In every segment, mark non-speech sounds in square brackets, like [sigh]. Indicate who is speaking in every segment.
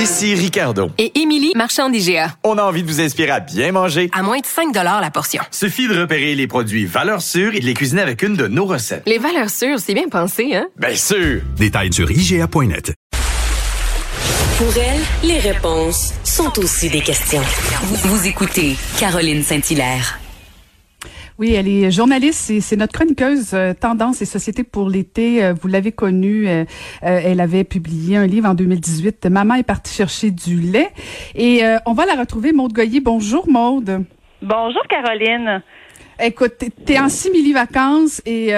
Speaker 1: Ici Ricardo.
Speaker 2: Et Émilie, marchand d'IGA.
Speaker 1: On a envie de vous inspirer à bien manger.
Speaker 2: À moins de 5 la portion.
Speaker 1: Suffit de repérer les produits valeurs sûres et de les cuisiner avec une de nos recettes.
Speaker 2: Les valeurs sûres, c'est bien pensé, hein?
Speaker 1: Bien sûr!
Speaker 3: Détails sur IGA.net.
Speaker 4: Pour elle, les réponses sont aussi des questions. Vous, vous écoutez Caroline Saint-Hilaire.
Speaker 5: Oui, elle est journaliste et c'est notre chroniqueuse euh, Tendance et Société pour l'été. Euh, vous l'avez connue. Euh, elle avait publié un livre en 2018. Maman est partie chercher du lait. Et on va la retrouver, Maude Goyer. Bonjour, Maude.
Speaker 6: Bonjour, Caroline.
Speaker 5: Écoute, tu es en simili-vacances et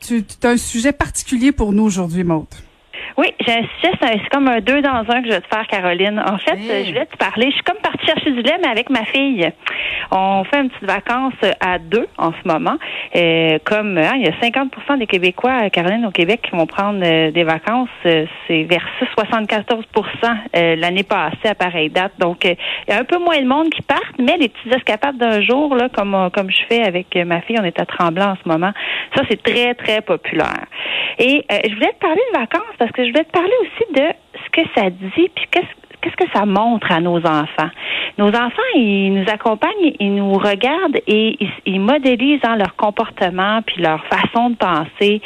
Speaker 5: tu as un sujet particulier pour nous aujourd'hui, Maude.
Speaker 6: Oui, j'ai un sujet, c'est comme un deux dans un que je vais te faire, Caroline. En fait, je voulais te parler. Je suis comme partie chercher du lait, mais avec ma fille. On fait une petite vacance à deux en ce moment. Euh, comme hein, il y a 50% des Québécois, Caroline, au Québec, qui vont prendre euh, des vacances. Euh, c'est versus 74% l'année passée à pareille date. Donc, il y a un peu moins de monde qui partent, mais les petits escapades d'un jour, là, comme, comme je fais avec ma fille, on est à Tremblant en ce moment, ça, c'est très, très populaire. Et je voulais te parler de vacances parce que je voulais te parler aussi de ce que ça dit, puis qu'est-ce que ça montre à nos enfants. Nos enfants, ils nous accompagnent, ils nous regardent et ils, modélisent hein, leur comportement puis leur façon de penser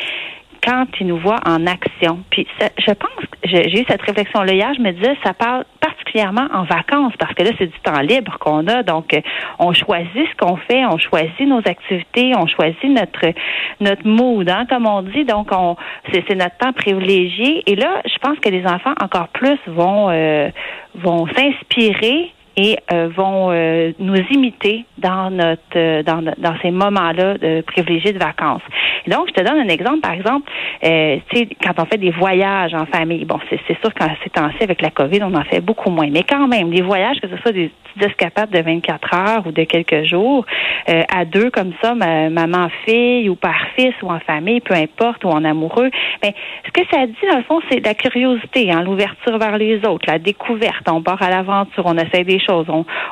Speaker 6: quand ils nous voient en action. Puis je pense j'ai eu cette réflexion-là hier, je me disais, ça parle particulièrement en vacances, parce que là, c'est du temps libre qu'on a. Donc, euh, on choisit ce qu'on fait, on choisit nos activités, on choisit notre notre mood, hein, comme on dit. Donc, on c'est notre temps privilégié. Et là, je pense que les enfants encore plus vont euh, vont s'inspirer et euh, vont euh, nous imiter dans notre euh, dans, dans ces moments-là de privilégiés de vacances. Donc, je te donne un exemple, par exemple, sais, quand on fait des voyages en famille, bon, c'est sûr qu'en ces temps-ci, avec la COVID, on en fait beaucoup moins. Mais quand même, les voyages, que ce soit des petites escapades de 24 heures ou de quelques jours, à deux comme ça, maman-fille ou père-fils ou en famille, peu importe, ou en amoureux, mais ce que ça dit, dans le fond, c'est la curiosité, hein, l'ouverture vers les autres, la découverte. On part à l'aventure, on essaie des choses.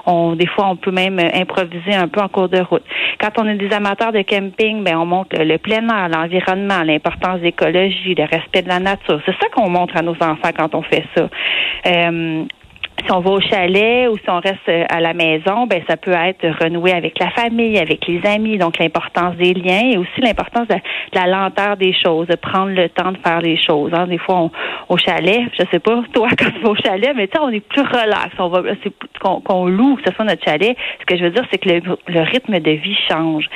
Speaker 6: On, des fois, on peut même improviser un peu en cours de route. Quand on est des amateurs de camping, ben on montre le, plein l'environnement, l'importance de l'écologie, le respect de la nature. C'est ça qu'on montre à nos enfants quand on fait ça. Euh, si on va au chalet ou si on reste euh, à la maison, ben ça peut être renouer avec la famille, avec les amis, donc l'importance des liens et aussi l'importance de, la lenteur des choses, de prendre le temps de faire les choses. Hein. Des fois, au chalet, je sais pas toi [laughs] quand tu vas au chalet, mais tu on est plus relax, on va qu'on loue que ce soit notre chalet. Ce que je veux dire, c'est que le, rythme de vie change.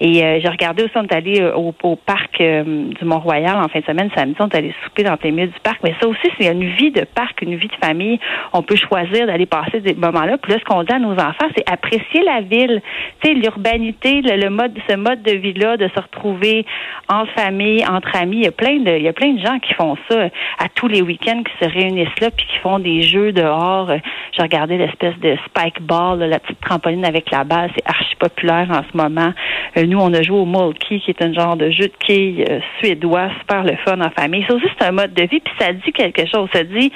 Speaker 6: Et euh, j'ai regardé aussi, on est allé euh, au, parc du Mont-Royal en fin de semaine, samedi, on est allé souper dans les milieux du parc. Mais ça aussi, c'est une vie de parc, une vie de famille. On peut choisir d'aller passer des moments-là. Puis là, ce qu'on dit à nos enfants, c'est apprécier la ville, tu sais, l'urbanité, le, mode, ce mode de vie-là, de se retrouver en famille, entre amis. Il y a plein de, il y a plein de gens qui font ça à tous les week-ends, qui se réunissent là, puis qui font des jeux dehors. J'ai regardé l'espèce de spike ball, la petite trampoline avec la balle. C'est archi populaire en ce moment. Euh, nous, on a joué au Mulkey, qui est un genre de jeu de quilles euh, suédois, super le fun en famille. Ça aussi, un mode de vie, puis ça dit quelque chose. Ça dit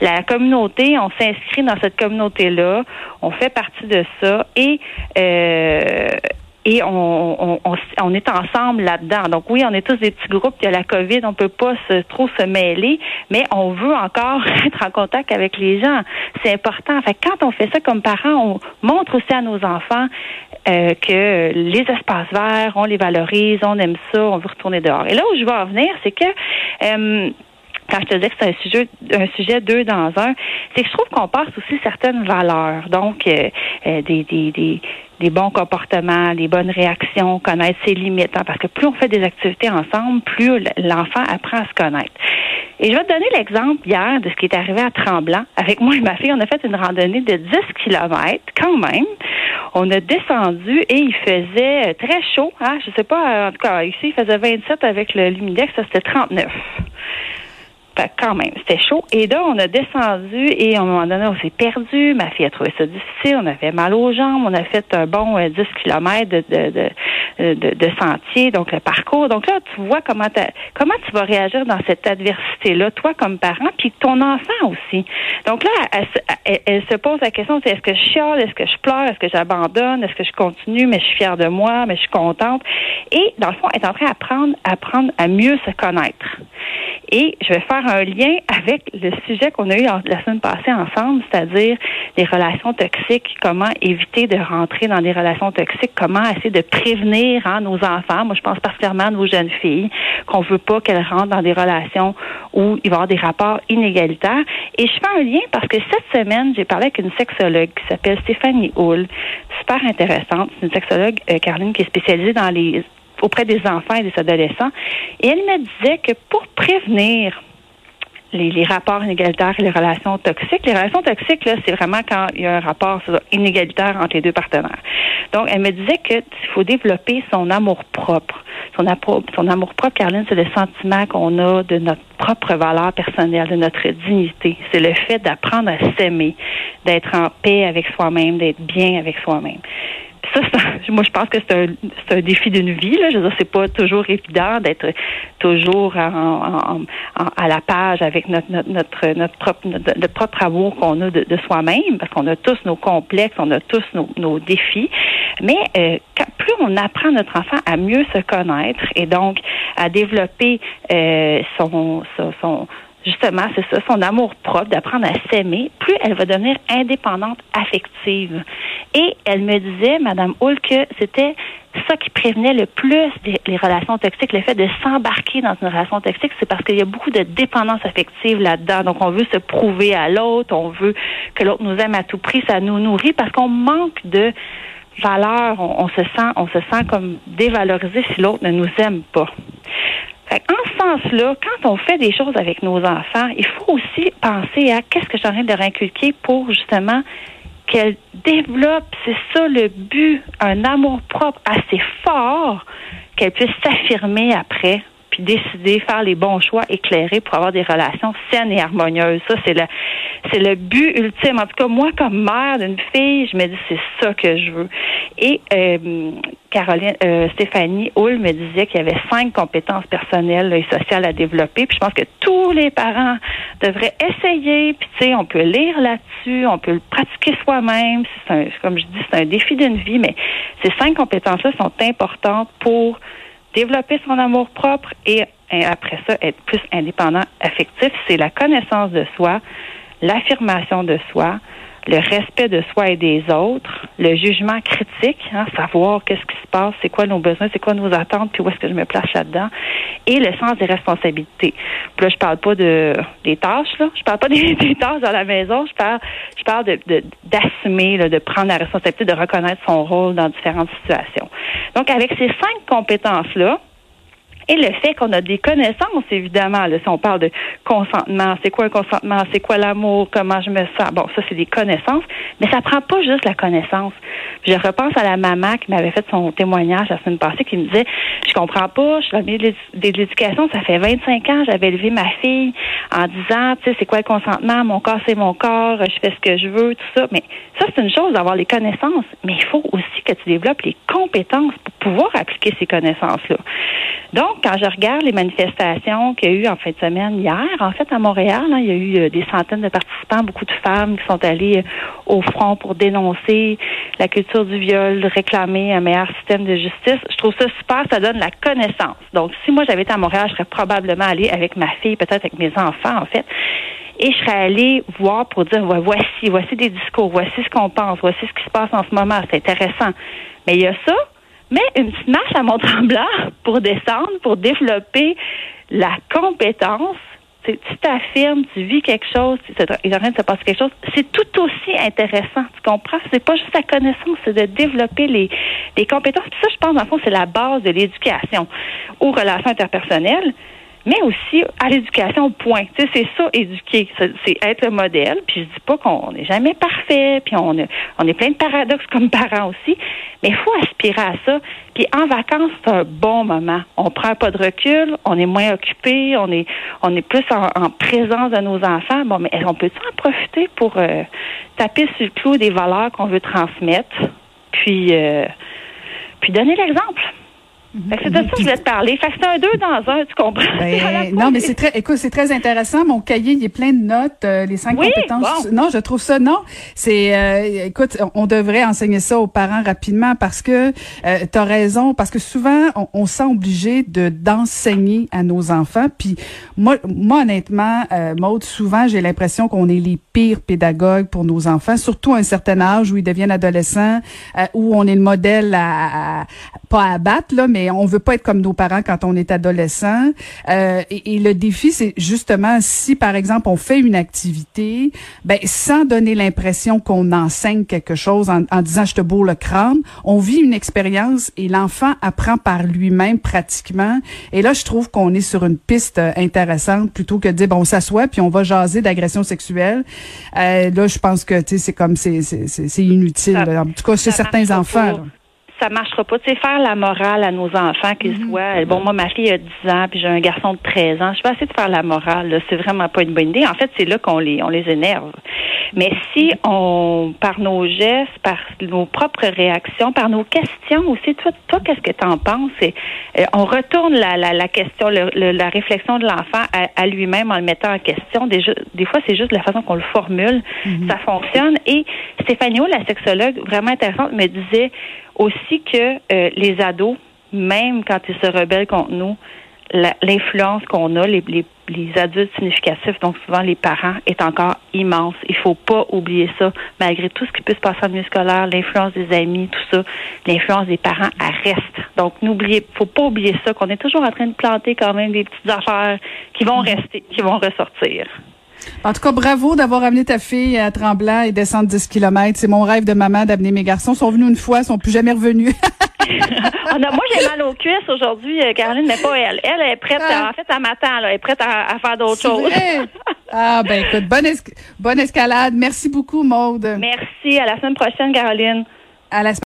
Speaker 6: la communauté, on s'inspire dans cette communauté-là, on fait partie de ça et euh, et on, on, est ensemble là-dedans. Donc oui, on est tous des petits groupes. Il y a la COVID, on peut pas trop se mêler, mais on veut encore [laughs] être en contact avec les gens. C'est important. Fait quand on fait ça comme parents, on montre aussi à nos enfants euh, que les espaces verts, on les valorise, on aime ça, on veut retourner dehors. Et là où je veux en venir, c'est que euh, quand je te dis que c'est un sujet, un sujet deux dans un, c'est que je trouve qu'on passe aussi certaines valeurs. Donc, euh, euh, des, des, des, des, bons comportements, des bonnes réactions, connaître ses limites. Hein, parce que plus on fait des activités ensemble, plus l'enfant apprend à se connaître. Et je vais te donner l'exemple hier de ce qui est arrivé à Tremblant. Avec moi et ma fille, on a fait une randonnée de 10 kilomètres quand même. On a descendu et il faisait très chaud. Hein? Je sais pas, en tout cas, ici, il faisait 27 avec le lumidex, ça c'était 39 quand même, c'était chaud. Et là, on a descendu et à un moment donné, on s'est perdu. Ma fille a trouvé ça difficile. On avait mal aux jambes. On a fait un bon 10 euh, km de, de, de, de, sentier, donc le parcours. Donc là, tu vois comment, comment tu vas réagir dans cette adversité-là, toi comme parent, puis ton enfant aussi. Donc là, elle, elle, se pose la question, c'est est-ce que je chiale, est-ce que je pleure, est-ce que j'abandonne, est-ce que je continue, mais je suis fière de moi, mais je suis contente. Et dans le fond, elle est en train d'apprendre apprendre à mieux se connaître. Et je vais faire un lien avec le sujet qu'on a eu la semaine passée ensemble, c'est-à-dire les relations toxiques, comment éviter de rentrer dans des relations toxiques, comment essayer de prévenir hein, nos enfants. Moi, je pense particulièrement à nos jeunes filles, qu'on veut pas qu'elles rentrent dans des relations où il va y avoir des rapports inégalitaires. Et je fais un lien parce que cette semaine, j'ai parlé avec une sexologue qui s'appelle Stéphanie Hull, super intéressante. C'est une sexologue, euh, Caroline, qui est spécialisée auprès des enfants et des adolescents. Et elle me disait que pour prévenir les, rapports inégalitaires et les relations toxiques. Les relations toxiques, là, c'est vraiment quand il y a un rapport inégalitaire entre les deux partenaires. Donc, elle me disait qu'il faut développer son amour propre. Son, son amour propre, Caroline, c'est le sentiment qu'on a de notre propre valeur personnelle, de notre dignité. C'est le fait d'apprendre à s'aimer, d'être en paix avec soi-même, d'être bien avec soi-même ça, [laughs] moi, je pense que c'est un, un, défi d'une vie. Là. Je veux dire, c'est pas toujours évident d'être toujours en, à la page avec notre, notre, notre, propre, notre, propre amour qu'on a de, soi-même, parce qu'on a tous nos complexes, on a tous nos, nos défis. Mais euh, plus on apprend notre enfant à mieux se connaître et donc à développer euh, son, son justement, c'est ça, son amour propre, d'apprendre à s'aimer, plus elle va devenir indépendante affective. Et elle me disait, Madame Hull, que c'était ça qui prévenait le plus les relations toxiques, le fait de s'embarquer dans une relation toxique, c'est parce qu'il y a beaucoup de dépendance affective là-dedans. Donc, on veut se prouver à l'autre, on veut que l'autre nous aime à tout prix, ça nous nourrit parce qu'on manque de valeur, on, se sent, on se sent comme dévalorisé si l'autre ne nous aime pas quand on fait des choses avec nos enfants, il faut aussi penser à qu'est-ce que j'ai envie de leur inculquer pour justement qu'elles développent, c'est ça le but, un amour propre assez fort qu'elles puissent s'affirmer après puis décider, faire les bons choix éclairés pour avoir des relations saines et harmonieuses. Ça, c'est le, c'est le but ultime. En tout cas, moi, comme mère d'une fille, je me dis, c'est ça que je veux. Et euh, Caroline, euh, Stéphanie Hull me disait qu'il y avait cinq compétences personnelles et sociales à développer. Puis je pense que tous les parents devraient essayer. Puis tu sais, on peut lire là-dessus, on peut le pratiquer soi-même. C'est comme je dis, c'est un défi d'une vie, mais ces cinq compétences-là sont importantes pour développer son amour propre et, après ça, être plus indépendant affectif, c'est la connaissance de soi, l'affirmation de soi, le respect de soi et des autres, le jugement critique, hein, savoir qu'est-ce qui se passe, c'est quoi nos besoins, c'est quoi nos attentes, puis où est-ce que je me place là-dedans, et le sens des responsabilités. Puis là, je parle pas de des tâches, là, je parle pas [laughs] des, tâches dans la maison, je parle, je parle de d'assumer, de, de prendre la responsabilité, de reconnaître son rôle dans différentes situations. Donc, avec ces cinq compétences-là, et le fait qu'on a des connaissances, évidemment, là, si on parle de consentement, c'est quoi un consentement, c'est quoi l'amour, comment je me sens, bon, ça c'est des connaissances, mais ça prend pas juste la connaissance. je repense à la maman qui m'avait fait son témoignage la semaine passée, qui me disait, je comprends pas, je suis dans le milieu de l'éducation, ça fait 25 ans, j'avais élevé ma fille en disant, tu sais, c'est quoi le consentement, mon corps c'est mon corps, je fais ce que je veux, tout ça, mais ça c'est une chose d'avoir les connaissances, mais il faut aussi que tu développes les compétences pour pouvoir appliquer ces connaissances-là. Donc, quand je regarde les manifestations qu'il y a eu en fin de semaine hier, en fait, à Montréal, hein, il y a eu euh, des centaines de participants, beaucoup de femmes qui sont allées euh, au front pour dénoncer la culture du viol, réclamer un meilleur système de justice. Je trouve ça super, ça donne la connaissance. Donc, si moi j'avais été à Montréal, je serais probablement allée avec ma fille, peut-être avec mes enfants, en fait. Et je serais allée voir pour dire, voici, voici des discours, voici ce qu'on pense, voici ce qui se passe en ce moment, c'est intéressant. Mais il y a ça, mais une petite marche à Mont-Tremblant [laughs] pour descendre, pour développer la compétence. Tu t'affirmes, tu vis quelque chose, il est en train de se passer quelque chose. C'est tout aussi intéressant, tu comprends? C'est pas juste la connaissance, c'est de développer les, compétences. Puis ça, je pense, en fond, c'est la base de l'éducation aux relations interpersonnelles mais aussi à l'éducation, point. Tu sais, c'est ça, éduquer. C'est être le modèle. Puis je dis pas qu'on n'est jamais parfait, puis on, on est plein de paradoxes comme parents aussi, mais il faut aspirer à ça. Puis en vacances, c'est un bon moment. On prend pas de recul, on est moins occupé, on est on est plus en, présence de nos enfants. Bon, mais on peut en profiter pour euh, taper sur le clou des valeurs qu'on veut transmettre, puis, euh, puis donner l'exemple. Que c'est de ça que je voulais te parler. Fait que c'est un deux dans un, tu comprends? [laughs]
Speaker 5: Ben, non, mais c'est très, écoute, c'est très intéressant. Mon cahier, il est plein de notes, euh, les cinq
Speaker 6: Oui,
Speaker 5: compétences.
Speaker 6: bon.
Speaker 5: Non, je trouve ça, non. C'est, euh, écoute, on devrait enseigner ça aux parents rapidement parce que euh, tu as raison, parce que souvent, on, on se sent obligé de d'enseigner à nos enfants. Puis moi, moi honnêtement, euh, Maude, souvent, j'ai l'impression qu'on est les pires pédagogues pour nos enfants, surtout à un certain âge où ils deviennent adolescents, euh, où on est le modèle à, à- pas à battre, là, mais on veut pas être comme nos parents quand on est adolescent. Euh, et, et le défi, c'est justement si, par exemple, on fait une activité, ben, sans donner l'impression qu'on enseigne quelque chose en, en disant je te bourre le crâne, on vit une expérience et l'enfant apprend par lui-même pratiquement. Et là, je trouve qu'on est sur une piste euh, intéressante plutôt que de dire bon, on s'assoit puis on va jaser d'agression sexuelle. Euh, là, je pense que tu sais, c'est comme c'est c'est inutile. En tout cas, chez certains enfants.
Speaker 6: Ça marchera pas. Tu sais, faire la morale à nos enfants, qu'ils
Speaker 5: Mm-hmm.
Speaker 6: soient. Bon, moi, ma fille a 10 ans, puis j'ai un garçon de 13 ans. Je vais essayer de faire la morale. là. C'est vraiment pas une bonne idée. En fait, c'est là qu'on les, on les énerve. Mais si on, par nos gestes, par nos propres réactions, par nos questions aussi, toi, toi qu'est-ce que tu en penses? Euh, on retourne la, la, la question, le- le- la réflexion de l'enfant à, à lui-même en le mettant en question. Des, fois, c'est juste la façon qu'on le formule. Ça fonctionne. Et Stéphanie la sexologue, vraiment intéressante, me disait aussi que euh, les ados, même quand ils se rebellent contre nous, l'influence qu'on a, les, les, les adultes significatifs, donc souvent les parents, est encore immense. Il faut pas oublier ça. Malgré tout ce qui peut se passer en milieu scolaire, l'influence des amis, tout ça, l'influence des parents, elle reste. Donc, n'oubliez, faut pas oublier ça, qu'on est toujours en train de planter quand même des petites affaires qui vont rester, qui vont ressortir.
Speaker 5: En tout cas, bravo d'avoir amené ta fille à Tremblant et descendre 10 km. C'est mon rêve de maman d'amener mes garçons. Ils sont venus une fois, ils sont plus jamais revenus. [laughs] [laughs]
Speaker 6: Ah moi, j'ai mal aux cuisses aujourd'hui, euh, Caroline, mais pas elle. Elle est prête,
Speaker 5: Ah.
Speaker 6: en fait, elle m'attend, là. Elle est prête à, à faire d'autres choses. [laughs]
Speaker 5: Ah, ben écoute, bonne, es- bonne escalade. Merci beaucoup, Maude.
Speaker 6: Merci. À la semaine prochaine, Caroline.
Speaker 5: À la